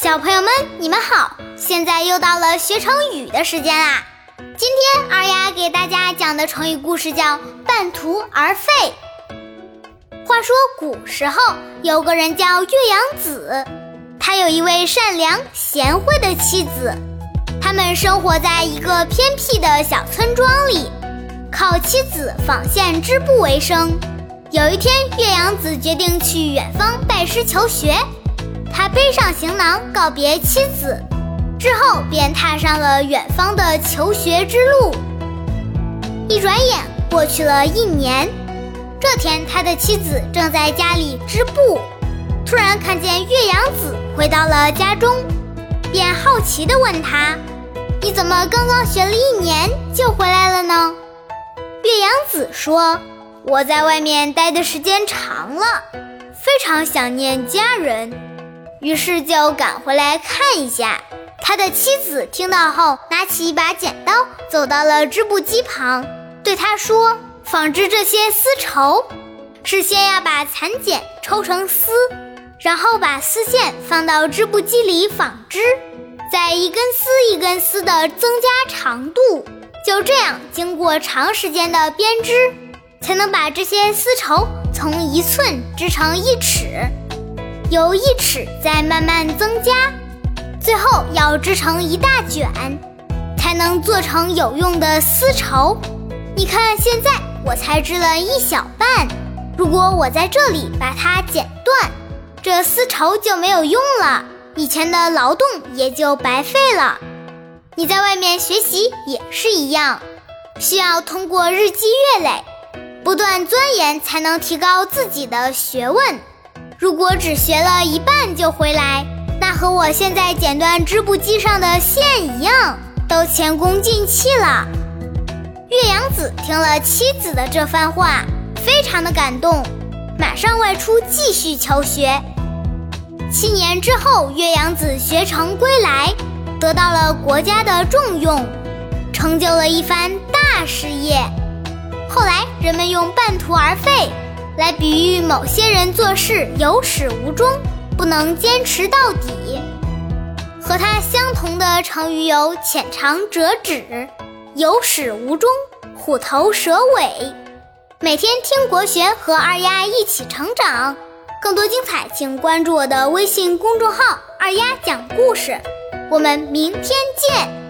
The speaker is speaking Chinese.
小朋友们，你们好！现在又到了学成语的时间啦。今天二丫给大家讲的成语故事叫“半途而废”。话说古时候有个人叫岳阳子，他有一位善良贤惠的妻子，他们生活在一个偏僻的小村庄里，靠妻子纺线织布为生。有一天，岳阳子决定去远方拜师求学。他背上行囊告别妻子，之后便踏上了远方的求学之路。一转眼过去了一年，这天他的妻子正在家里织布，突然看见岳阳子回到了家中，便好奇地问他：“你怎么刚刚学了一年就回来了呢？”岳阳子说：“我在外面待的时间长了，非常想念家人。”于是就赶回来看一下。他的妻子听到后，拿起一把剪刀，走到了织布机旁，对他说：“纺织这些丝绸，是先要把蚕茧抽成丝，然后把丝线放到织布机里纺织，再一根丝一根丝的增加长度，就这样经过长时间的编织，才能把这些丝绸从一寸织成一尺。”由一尺再慢慢增加，最后要织成一大卷，才能做成有用的丝绸。你看，现在我才织了一小半，如果我在这里把它剪断，这丝绸就没有用了，以前的劳动也就白费了。你在外面学习也是一样，需要通过日积月累，不断钻研，才能提高自己的学问。如果只学了一半就回来，那和我现在剪断织布机上的线一样，都前功尽弃了。岳阳子听了妻子的这番话，非常的感动，马上外出继续求学。七年之后，岳阳子学成归来，得到了国家的重用，成就了一番大事业。后来人们用“半途而废”。来比喻某些人做事有始无终，不能坚持到底。和它相同的成语有“浅尝辄止”“有始无终”“虎头蛇尾”。每天听国学和二丫一起成长，更多精彩请关注我的微信公众号“二丫讲故事”。我们明天见。